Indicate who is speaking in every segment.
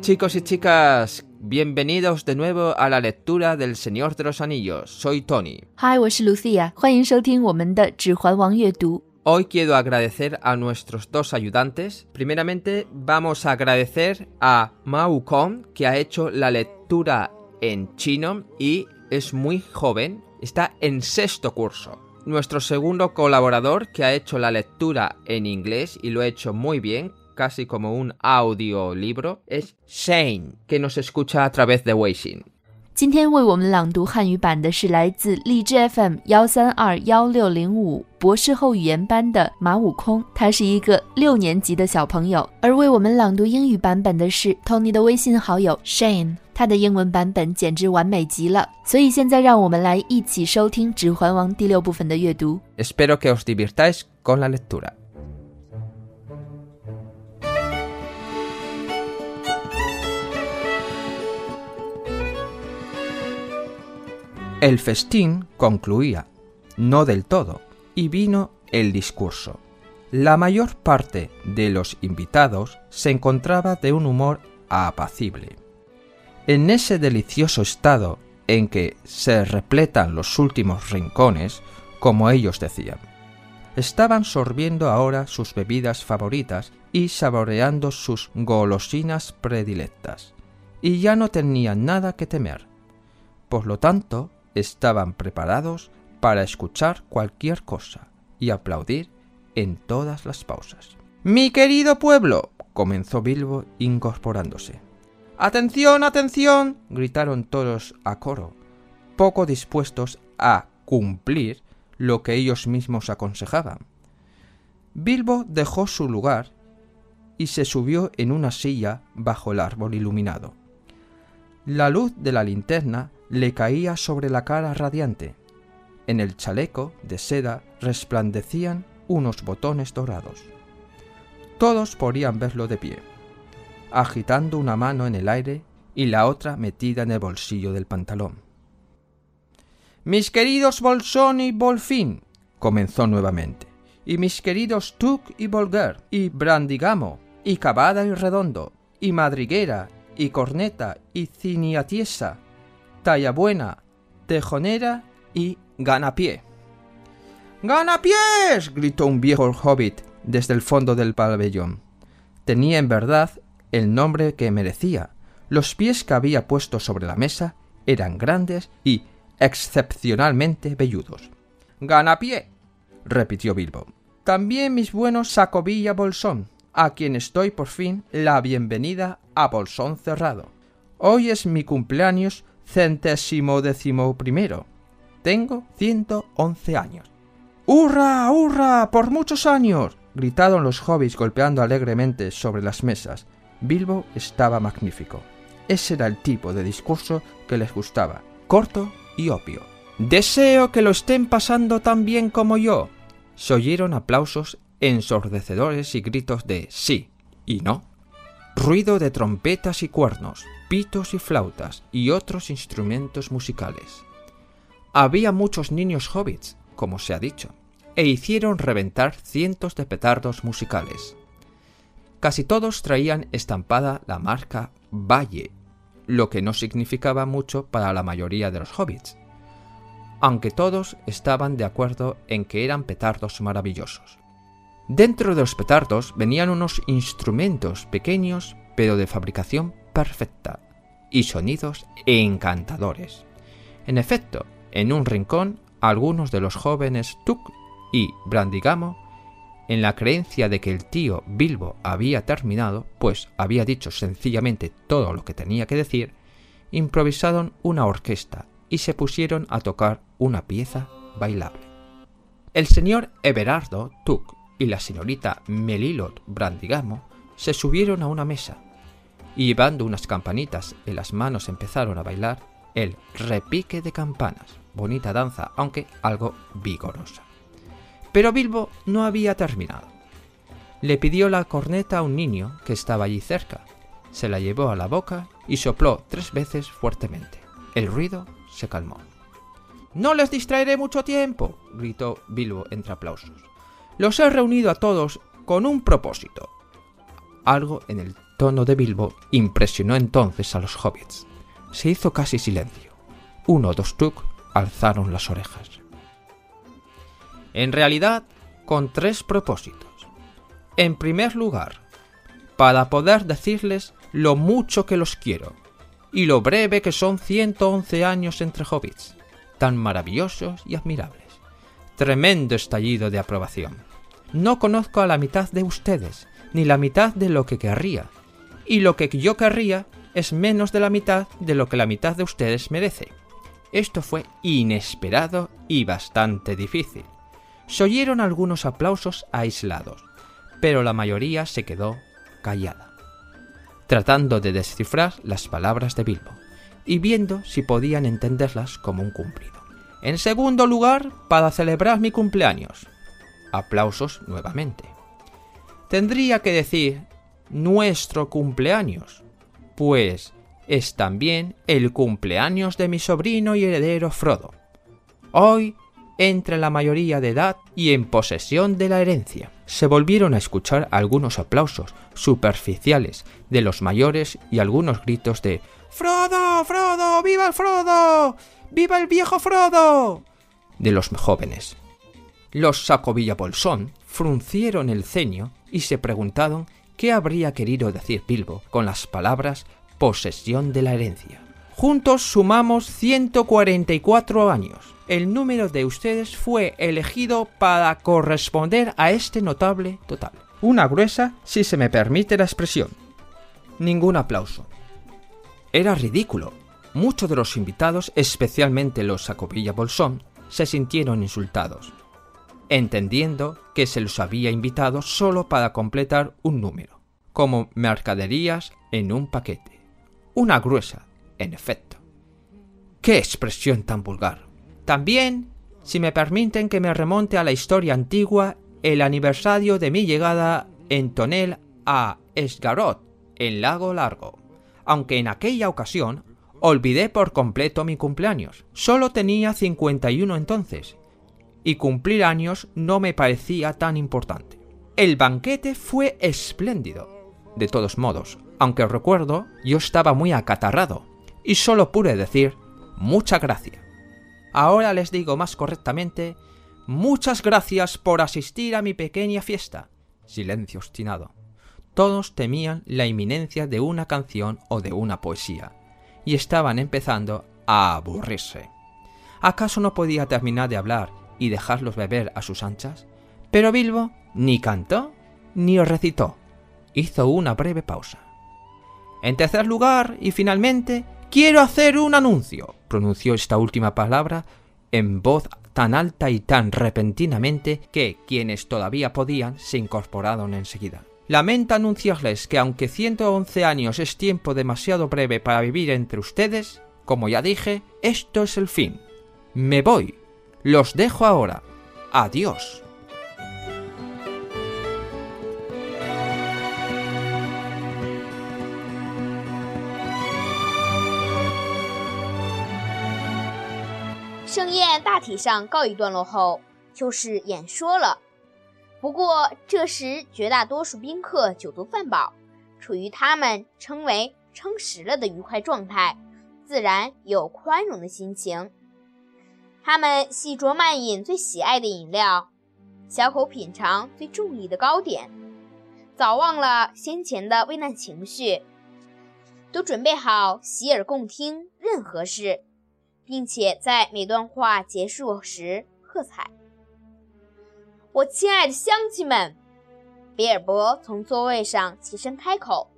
Speaker 1: Chicos y chicas, bienvenidos de nuevo a la lectura del Señor de los Anillos. Soy Tony.
Speaker 2: Hi，我是 Lucia，欢迎收听我们的《指环王》阅读。
Speaker 1: Hoy quiero agradecer a nuestros dos ayudantes. Primeramente, vamos a agradecer a Mao Kong, que ha hecho la lectura en chino y es muy joven, está en sexto curso. Nuestro segundo colaborador, que ha hecho la lectura en inglés y lo ha hecho muy bien, casi como un audiolibro, es Shane, que nos escucha a través de Weixin.
Speaker 2: 今天为我们朗读汉语版的是来自荔枝 FM 幺三二幺六零五博士后语言班的马悟空，他是一个六年级的小朋友。而为我们朗读英语版本的是 Tony 的微信好友 Shane，他的英文版本简直完美极了。所以现在让我们来一起收听《指环王》第六部分的阅读。
Speaker 1: Espero que os divirtáis con la lectura. El festín concluía, no del todo, y vino el discurso. La mayor parte de los invitados se encontraba de un humor apacible. En ese delicioso estado en que se repletan los últimos rincones, como ellos decían. Estaban sorbiendo ahora sus bebidas favoritas y saboreando sus golosinas predilectas, y ya no tenían nada que temer. Por lo tanto, estaban preparados para escuchar cualquier cosa y aplaudir en todas las pausas. Mi querido pueblo, comenzó Bilbo incorporándose. Atención, atención, gritaron todos a coro, poco dispuestos a cumplir lo que ellos mismos aconsejaban. Bilbo dejó su lugar y se subió en una silla bajo el árbol iluminado. La luz de la linterna le caía sobre la cara radiante. En el chaleco de seda resplandecían unos botones dorados. Todos podían verlo de pie, agitando una mano en el aire y la otra metida en el bolsillo del pantalón. Mis queridos Bolsón y Bolfín, comenzó nuevamente, y mis queridos Tuk y Bolger, y Brandigamo, y Cavada y Redondo, y Madriguera, y Corneta, y Ciniatiesa, Tallabuena, Tejonera y Ganapié. ¡Ganapiés! gritó un viejo hobbit desde el fondo del pabellón. Tenía en verdad el nombre que merecía. Los pies que había puesto sobre la mesa eran grandes y excepcionalmente velludos. Ganapié, repitió Bilbo. También mis buenos Sacovilla Bolsón, a quien estoy por fin la bienvenida a Bolsón Cerrado. Hoy es mi cumpleaños centésimo décimo primero. Tengo ciento once años. ¡Hurra! ¡Hurra! ¡Por muchos años! gritaron los hobbits golpeando alegremente sobre las mesas. Bilbo estaba magnífico. Ese era el tipo de discurso que les gustaba, corto y obvio. Deseo que lo estén pasando tan bien como yo. Se oyeron aplausos ensordecedores y gritos de sí y no. Ruido de trompetas y cuernos, pitos y flautas y otros instrumentos musicales. Había muchos niños hobbits, como se ha dicho, e hicieron reventar cientos de petardos musicales. Casi todos traían estampada la marca Valle, lo que no significaba mucho para la mayoría de los hobbits, aunque todos estaban de acuerdo en que eran petardos maravillosos. Dentro de los petardos venían unos instrumentos pequeños pero de fabricación perfecta y sonidos encantadores. En efecto, en un rincón, algunos de los jóvenes Tuk y Brandigamo, en la creencia de que el tío Bilbo había terminado, pues había dicho sencillamente todo lo que tenía que decir, improvisaron una orquesta y se pusieron a tocar una pieza bailable. El señor Everardo Tuk y la señorita Melilot Brandigamo se subieron a una mesa y llevando unas campanitas en las manos empezaron a bailar el repique de campanas, bonita danza, aunque algo vigorosa. Pero Bilbo no había terminado. Le pidió la corneta a un niño que estaba allí cerca, se la llevó a la boca y sopló tres veces fuertemente. El ruido se calmó. No les distraeré mucho tiempo, gritó Bilbo entre aplausos. Los he reunido a todos con un propósito. Algo en el tono de Bilbo impresionó entonces a los hobbits. Se hizo casi silencio. Uno o dos Tuk alzaron las orejas. En realidad, con tres propósitos. En primer lugar, para poder decirles lo mucho que los quiero y lo breve que son 111 años entre hobbits, tan maravillosos y admirables. Tremendo estallido de aprobación. No conozco a la mitad de ustedes, ni la mitad de lo que querría, y lo que yo querría es menos de la mitad de lo que la mitad de ustedes merece. Esto fue inesperado y bastante difícil. Se oyeron algunos aplausos aislados, pero la mayoría se quedó callada, tratando de descifrar las palabras de Bilbo y viendo si podían entenderlas como un cumplido. En segundo lugar, para celebrar mi cumpleaños. Aplausos nuevamente. Tendría que decir nuestro cumpleaños, pues es también el cumpleaños de mi sobrino y heredero Frodo. Hoy entre la mayoría de edad y en posesión de la herencia. Se volvieron a escuchar algunos aplausos superficiales de los mayores y algunos gritos de Frodo, Frodo, viva el Frodo, viva el viejo Frodo de los jóvenes. Los Sacovilla Bolsón fruncieron el ceño y se preguntaron qué habría querido decir Bilbo con las palabras posesión de la herencia. Juntos sumamos 144 años. El número de ustedes fue elegido para corresponder a este notable total. Una gruesa, si se me permite la expresión. Ningún aplauso. Era ridículo. Muchos de los invitados, especialmente los Sacopilla Bolsón, se sintieron insultados, entendiendo que se los había invitado solo para completar un número, como mercaderías en un paquete. Una gruesa, en efecto. ¡Qué expresión tan vulgar! También, si me permiten que me remonte a la historia antigua, el aniversario de mi llegada en Tonel a Esgarot, en Lago Largo, aunque en aquella ocasión olvidé por completo mi cumpleaños. Solo tenía 51 entonces, y cumplir años no me parecía tan importante. El banquete fue espléndido. De todos modos, aunque recuerdo, yo estaba muy acatarrado, y solo pude decir muchas gracias. Ahora les digo más correctamente, muchas gracias por asistir a mi pequeña fiesta. Silencio obstinado. Todos temían la inminencia de una canción o de una poesía, y estaban empezando a aburrirse. ¿Acaso no podía terminar de hablar y dejarlos beber a sus anchas? Pero Bilbo ni cantó ni recitó. Hizo una breve pausa. En tercer lugar, y finalmente, quiero hacer un anuncio, pronunció esta última palabra en voz tan alta y tan repentinamente que quienes todavía podían se incorporaron enseguida. Lamento anunciarles que aunque 111 años es tiempo demasiado breve para vivir entre ustedes, como ya dije, esto es el fin. Me voy. Los dejo ahora. Adiós.
Speaker 3: 盛宴大体上告一段落后，就是演说了。不过这时绝大多数宾客酒足饭饱，处于他们称为撑实了的愉快状态，自然有宽容的心情。他们细酌慢饮最喜爱的饮料，小口品尝最中意的糕点，早忘了先前的危难情绪，都准备好洗耳恭听任何事。并且在每段话结束时喝彩。我亲爱的乡亲们，比尔博从座位上起身开口：“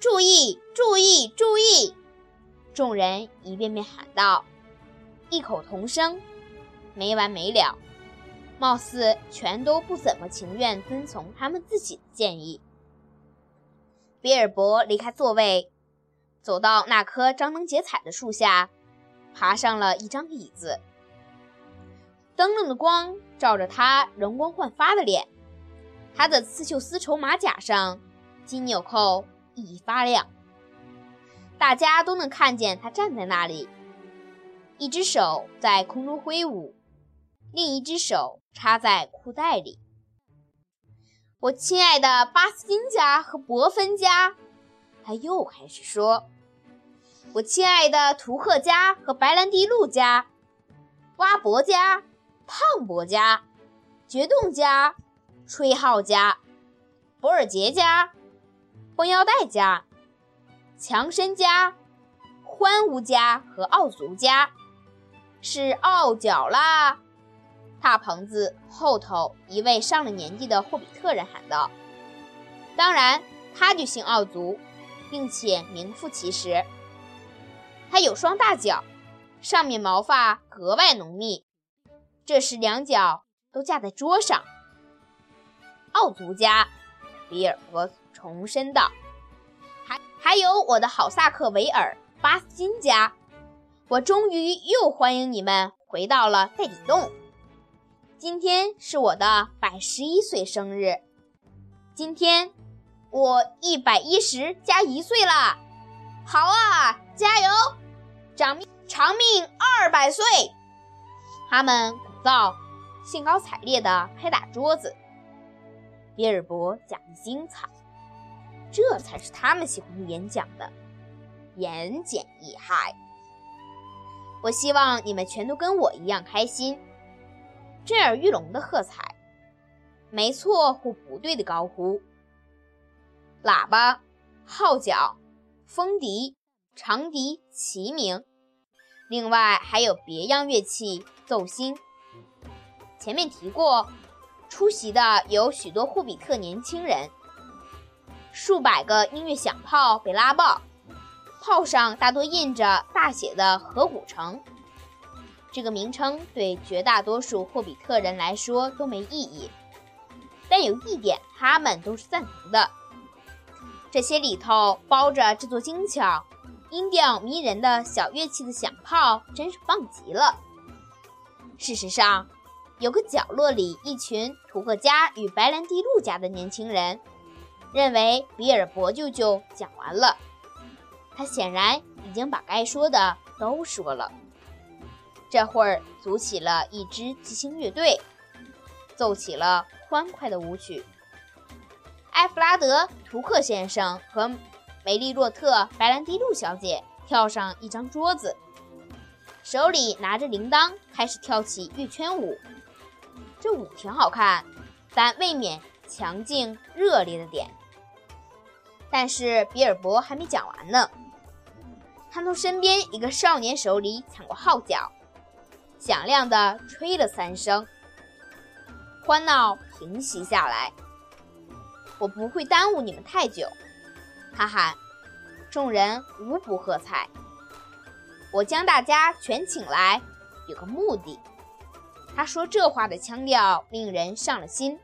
Speaker 3: 注意，注意，注意！”众人一遍遍喊道，异口同声，没完没了，貌似全都不怎么情愿遵从他们自己的建议。比尔博离开座位，走到那棵张灯结彩的树下。爬上了一张椅子，灯笼的光照着他容光焕发的脸，他的刺绣丝绸马甲上金纽扣熠熠发亮，大家都能看见他站在那里，一只手在空中挥舞，另一只手插在裤袋里。我亲爱的巴斯丁家和伯芬家，他又开始说：“我亲爱的图克家和白兰地路家，挖博家、胖博家、决冻家、吹号家、博尔杰家、绷腰带家、强身家、欢屋家和奥族家，是傲脚啦！”大棚子后头一位上了年纪的霍比特人喊道：“当然，他就姓奥族。”并且名副其实，他有双大脚，上面毛发格外浓密，这时两脚都架在桌上。奥族家，比尔博重申道：“还还有我的好萨克维尔巴斯金家，我终于又欢迎你们回到了袋底洞。今天是我的百十一岁生日，今天。”我一百一十加一岁啦，好啊，加油，长命长命二百岁！他们鼓噪，兴高采烈地拍打桌子。比尔博讲的精彩，这才是他们喜欢演讲的，言简意赅。我希望你们全都跟我一样开心。震耳欲聋的喝彩，没错或不对的高呼。喇叭、号角、风笛、长笛齐鸣，另外还有别样乐器奏兴。前面提过，出席的有许多霍比特年轻人。数百个音乐响炮被拉爆，炮上大多印着大写的“河谷城”。这个名称对绝大多数霍比特人来说都没意义，但有一点他们都是赞同的。这些里头包着这座精巧、音调迷人的小乐器的响炮，真是棒极了。事实上，有个角落里，一群图克家与白兰地路家的年轻人认为比尔博舅舅讲完了，他显然已经把该说的都说了。这会儿组起了一支即兴乐队，奏起了欢快的舞曲。埃弗拉德·图克先生和梅丽洛特·白兰蒂露小姐跳上一张桌子，手里拿着铃铛，开始跳起月圈舞。这舞挺好看，但未免强劲热烈的点。但是比尔博还没讲完呢，他从身边一个少年手里抢过号角，响亮地吹了三声，欢闹平息下来。我不会耽误你们太久，他喊。众人无不喝彩。我将大家全请来，有个目的。他说这话的腔调令人上了心。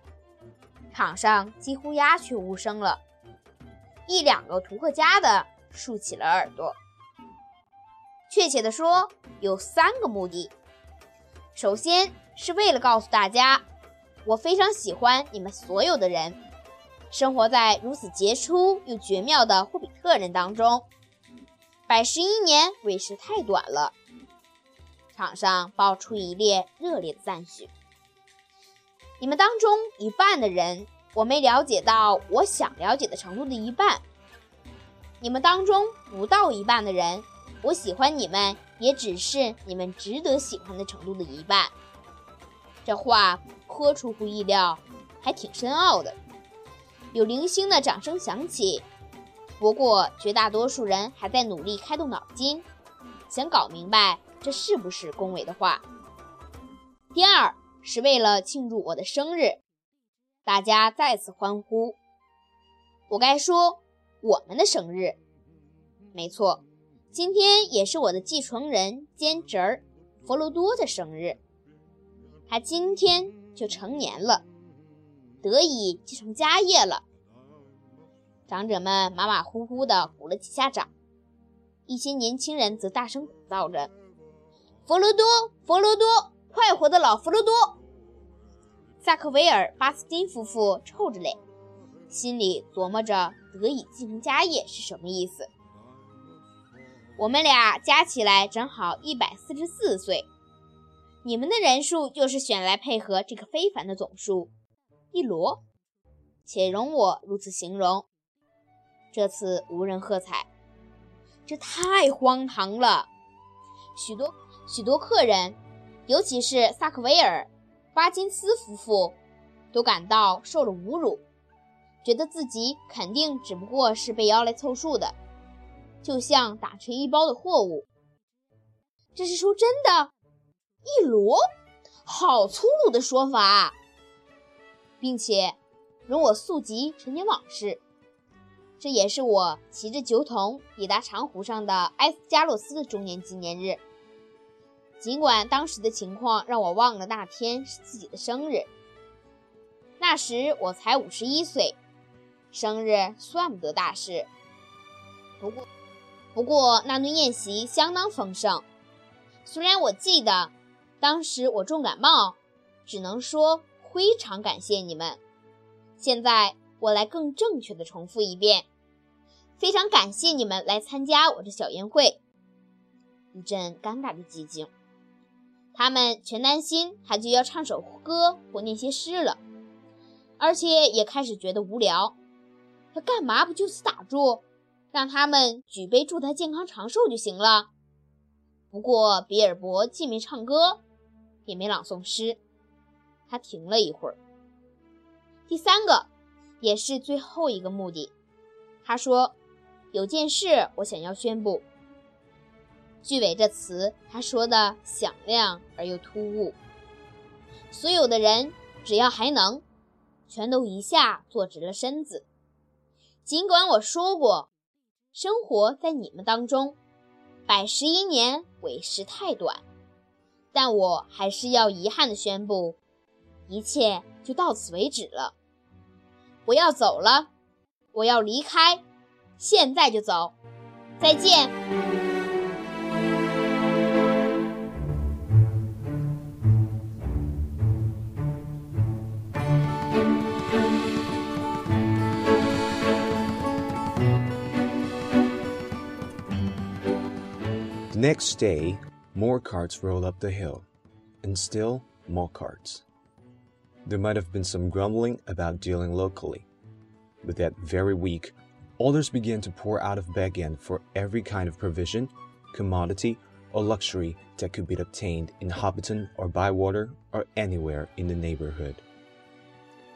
Speaker 3: 场上几乎鸦雀无声了，一两个图克家的竖起了耳朵。确切地说，有三个目的。首先是为了告诉大家，我非常喜欢你们所有的人。生活在如此杰出又绝妙的霍比特人当中，百十一年为时太短了。场上爆出一列热烈的赞许。你们当中一半的人，我没了解到我想了解的程度的一半；你们当中不到一半的人，我喜欢你们也只是你们值得喜欢的程度的一半。这话颇出乎意料，还挺深奥的。有零星的掌声响起，不过绝大多数人还在努力开动脑筋，想搞明白这是不是恭维的话。第二是为了庆祝我的生日，大家再次欢呼。我该说我们的生日，没错，今天也是我的继承人兼侄儿佛罗多的生日，他今天就成年了。得以继承家业了。长者们马马虎虎地鼓了几下掌，一些年轻人则大声鼓噪着：“佛罗多，佛罗多，快活的老佛罗多！”萨克维尔·巴斯丁夫妇臭着脸，心里琢磨着“得以继承家业”是什么意思。我们俩加起来正好一百四十四岁，你们的人数就是选来配合这个非凡的总数。一罗，且容我如此形容。这次无人喝彩，这太荒唐了。许多许多客人，尤其是萨克维尔、巴金斯夫妇，都感到受了侮辱，觉得自己肯定只不过是被邀来凑数的，就像打成一包的货物。这是说真的，一罗，好粗鲁的说法，并且容我溯及陈年往事。这也是我骑着酒桶抵达长湖上的埃斯加洛斯的周年纪念日。尽管当时的情况让我忘了那天是自己的生日，那时我才五十一岁，生日算不得大事。不过，不过那顿宴席相当丰盛。虽然我记得当时我重感冒，只能说非常感谢你们。现在我来更正确的重复一遍。非常感谢你们来参加我这小宴会。一阵尴尬的寂静，他们全担心他就要唱首歌或念些诗了，而且也开始觉得无聊。他干嘛不就此打住，让他们举杯祝他健康长寿就行了？不过比尔博既没唱歌，也没朗诵诗，他停了一会儿。第三个，也是最后一个目的，他说。有件事我想要宣布。句尾这词他说的响亮而又突兀，所有的人只要还能，全都一下坐直了身子。尽管我说过，生活在你们当中，百十一年为时太短，但我还是要遗憾地宣布，一切就到此为止了。我要走了，我要离开。现在就走，再见。
Speaker 4: Next day, more carts rolled up the hill, and still more carts. There might have been some grumbling about dealing locally, but that very week orders began to pour out of Bagan for every kind of provision, commodity, or luxury that could be obtained in Hobbiton or Bywater or anywhere in the neighborhood.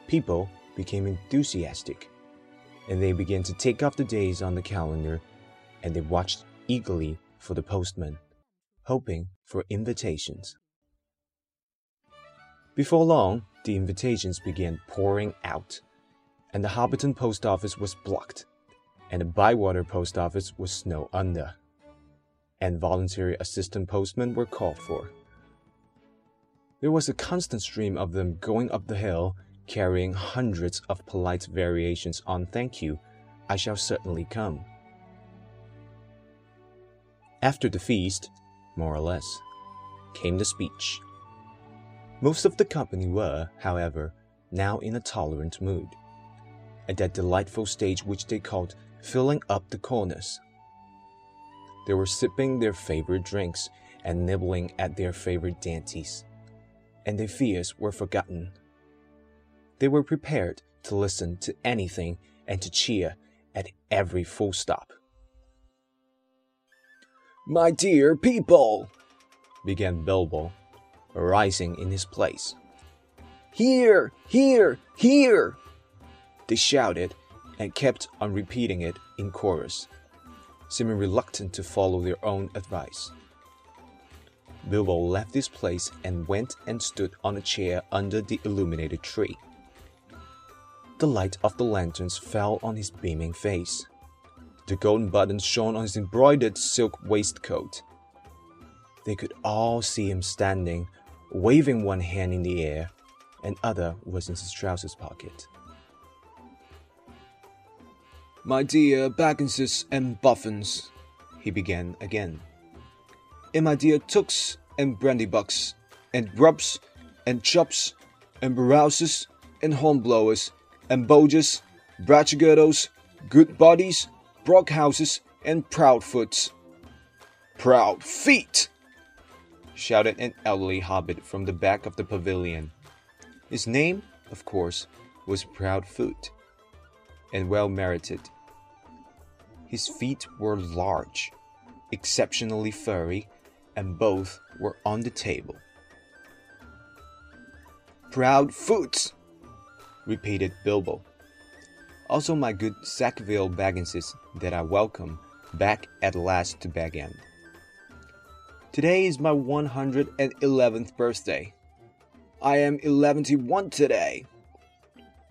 Speaker 4: People became enthusiastic, and they began to take off the days on the calendar, and they watched eagerly for the postman, hoping for invitations. Before long, the invitations began pouring out, and the Hobbiton post office was blocked and the Bywater post office was snow under, and voluntary assistant postmen were called for. There was a constant stream of them going up the hill, carrying hundreds of polite variations on thank you, I shall certainly come. After the feast, more or less, came the speech. Most of the company were, however, now in a tolerant mood. At that delightful stage which they called filling up the corners. They were sipping their favorite drinks and nibbling at their favorite dainties, and their fears were forgotten. They were prepared to listen to anything and to cheer at every full stop. My dear people, began Bilbo, rising in his place. Here, here, here! They shouted and kept on repeating it in chorus, seeming reluctant to follow their own advice. Bilbo left his place and went and stood on a chair under the illuminated tree. The light of the lanterns fell on his beaming face. The golden buttons shone on his embroidered silk waistcoat. They could all see him standing, waving one hand in the air, and other was in his trousers pocket.
Speaker 5: My dear Bagginses and Buffins, he began again. And my dear Tooks and Brandybucks, and Grubs, and Chops, and Barouses, and Hornblowers, and Bolgers, Bratchgirtles, Good Bodies, Brockhouses, and Proudfoots. Proud feet! shouted an elderly hobbit from the back of the pavilion. His name, of course, was Proudfoot, and well merited
Speaker 4: His feet were large, exceptionally furry, and both were on the table. Proud foot, repeated Bilbo. Also, my good Sackville Bagginses that I welcome back at last to Bag End. Today is my 111th birthday. I am 111 today.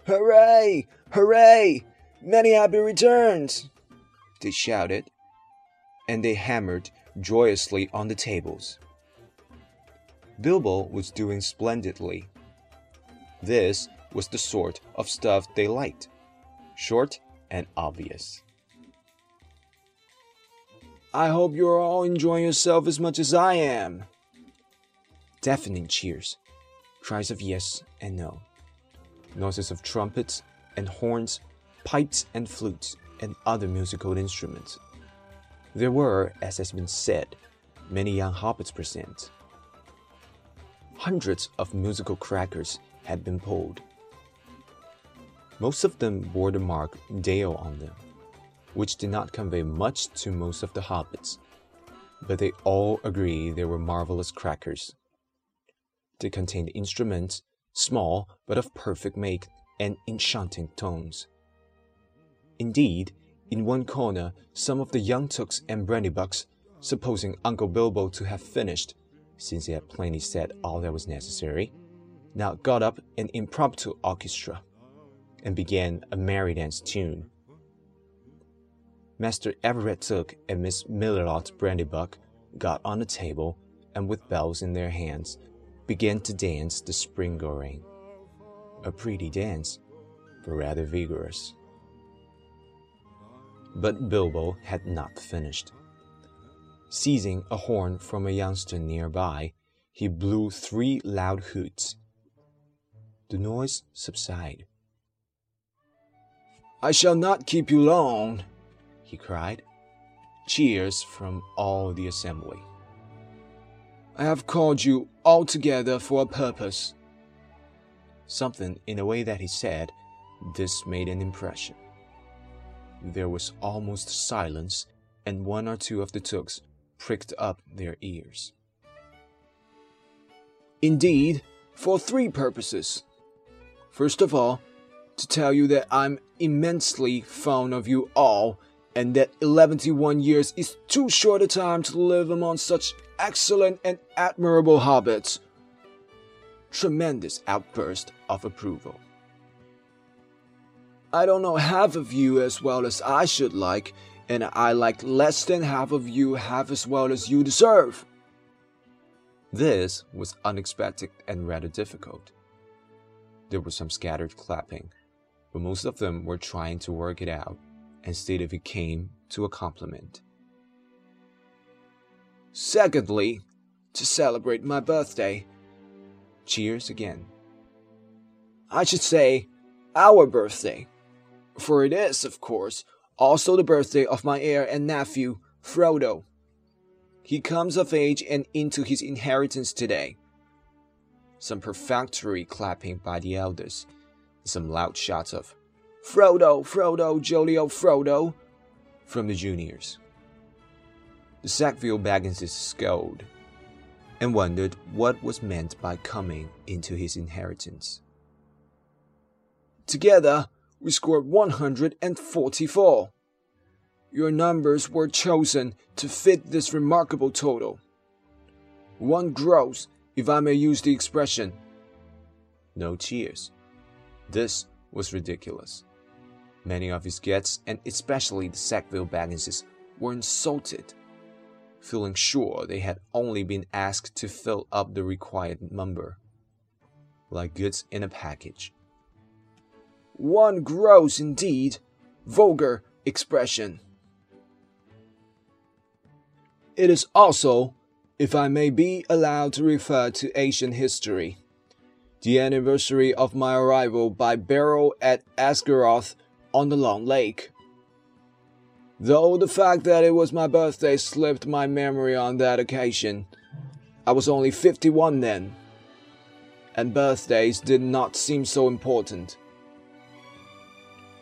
Speaker 4: Hooray! Hooray! Many happy returns! They shouted, and they hammered joyously on the tables. Bilbo was doing splendidly. This was the sort of stuff they liked short and obvious. I hope you're all enjoying yourself as much as I am. Deafening cheers, cries of yes and no, noises of trumpets and horns, pipes and flutes, and other musical instruments. There were, as has been said, many young hobbits present. Hundreds of musical crackers had been pulled. Most of them bore the mark Dale on them which did not convey much to most of the hobbits, but they all agree they were marvelous crackers. They contained instruments, small but of perfect make and enchanting tones. Indeed, in one corner, some of the young tooks and brandybucks, supposing Uncle Bilbo to have finished, since he had plainly said all that was necessary, now got up an impromptu orchestra and began a merry dance tune Master Everett Took and Miss Millilot Brandybuck got on the table and, with bells in their hands, began to dance the spring going. A pretty dance, but rather vigorous. But Bilbo had not finished. Seizing a horn from a youngster nearby, he blew three loud hoots. The noise subsided. I shall not keep you long, he cried. Cheers from all the assembly. I have called you all together for a purpose. Something in the way that he said this made an impression. There was almost silence, and one or two of the Tooks pricked up their ears. Indeed, for three purposes. First of all, to tell you that I'm immensely fond of you all and that 111 years is too short a time to live among such excellent and admirable hobbits. Tremendous outburst of approval. I don't know half of you as well as I should like, and I like less than half of you half as well as you deserve. This was unexpected and rather difficult. There was some scattered clapping, but most of them were trying to work it out and if it came to a compliment. Secondly, to celebrate my birthday. Cheers again. I should say, our birthday. For it is, of course, also the birthday of my heir and nephew, Frodo. He comes of age and into his inheritance today. Some perfunctory clapping by the elders, some loud shouts of Frodo, Frodo, jolly old Frodo, from the juniors. The Sackville Bagginses scowled and wondered what was meant by coming into his inheritance. Together, we scored 144. Your numbers were chosen to fit this remarkable total. One gross, if I may use the expression. No cheers. This was ridiculous. Many of his guests, and especially the Sackville Bagginses, were insulted, feeling sure they had only been asked to fill up the required number, like goods in a package. One gross indeed, vulgar expression. It is also, if I may be allowed to refer to ancient history, the anniversary of my arrival by barrel at Osgiliath on the Long Lake. Though the fact that it was my birthday slipped my memory on that occasion, I was only 51 then, and birthdays did not seem so important.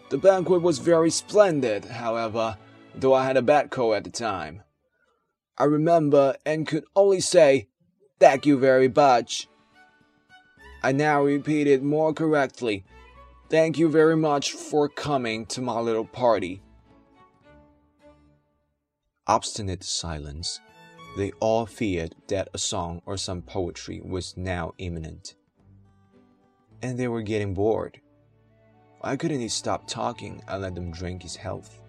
Speaker 4: The banquet was very splendid, however, though I had a bad cold at the time. I remember and could only say, Thank you very much. I now repeat it more correctly. Thank you very much for coming to my little party. Obstinate silence. They all feared that a song or some poetry was now imminent. And they were getting bored. Why couldn't he stop talking and let them drink his health?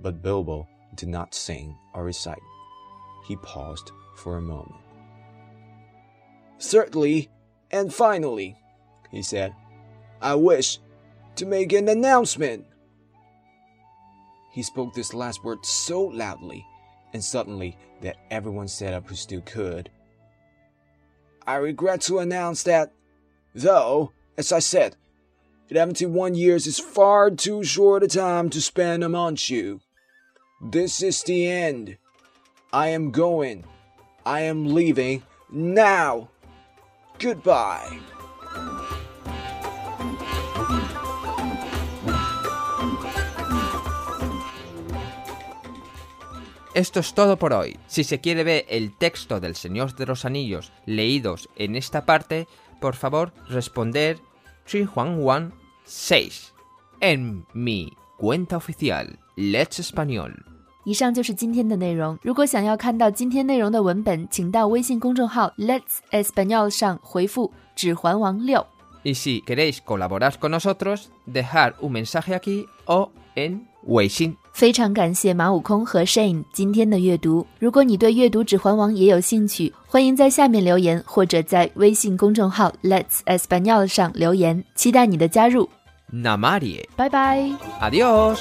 Speaker 4: But Bilbo did not sing or recite. He paused for a moment. Certainly, and finally, he said, I wish to make an announcement. He spoke this last word so loudly and suddenly that everyone sat up who still could. I regret to announce that, though, as I said, 71 years is far too short a time to spend amongst you. This is the end. I am going. I am leaving now. Goodbye.
Speaker 1: Esto es todo por hoy. Si se quiere ver el texto del Señor de los Anillos leídos en esta parte, por favor responder Wan 6 en mi cuenta oficial Let's Español。
Speaker 2: 以上就是今天的内容。如果想要看到今天内容的文本，请到微信公众号 Let's Español 上回复“指环王六”。
Speaker 1: Y si queréis colaborar con nosotros, dejar un mensaje aquí o en 微信。
Speaker 2: 非常感谢马悟空和 Shane 今天的阅读。如果你对阅读《指环王》也有兴趣，欢迎在下面留言，或者在微信公众号 Let's Español 上留言，期待你的加入。
Speaker 1: Namarie，
Speaker 2: 拜拜
Speaker 1: ，Adiós。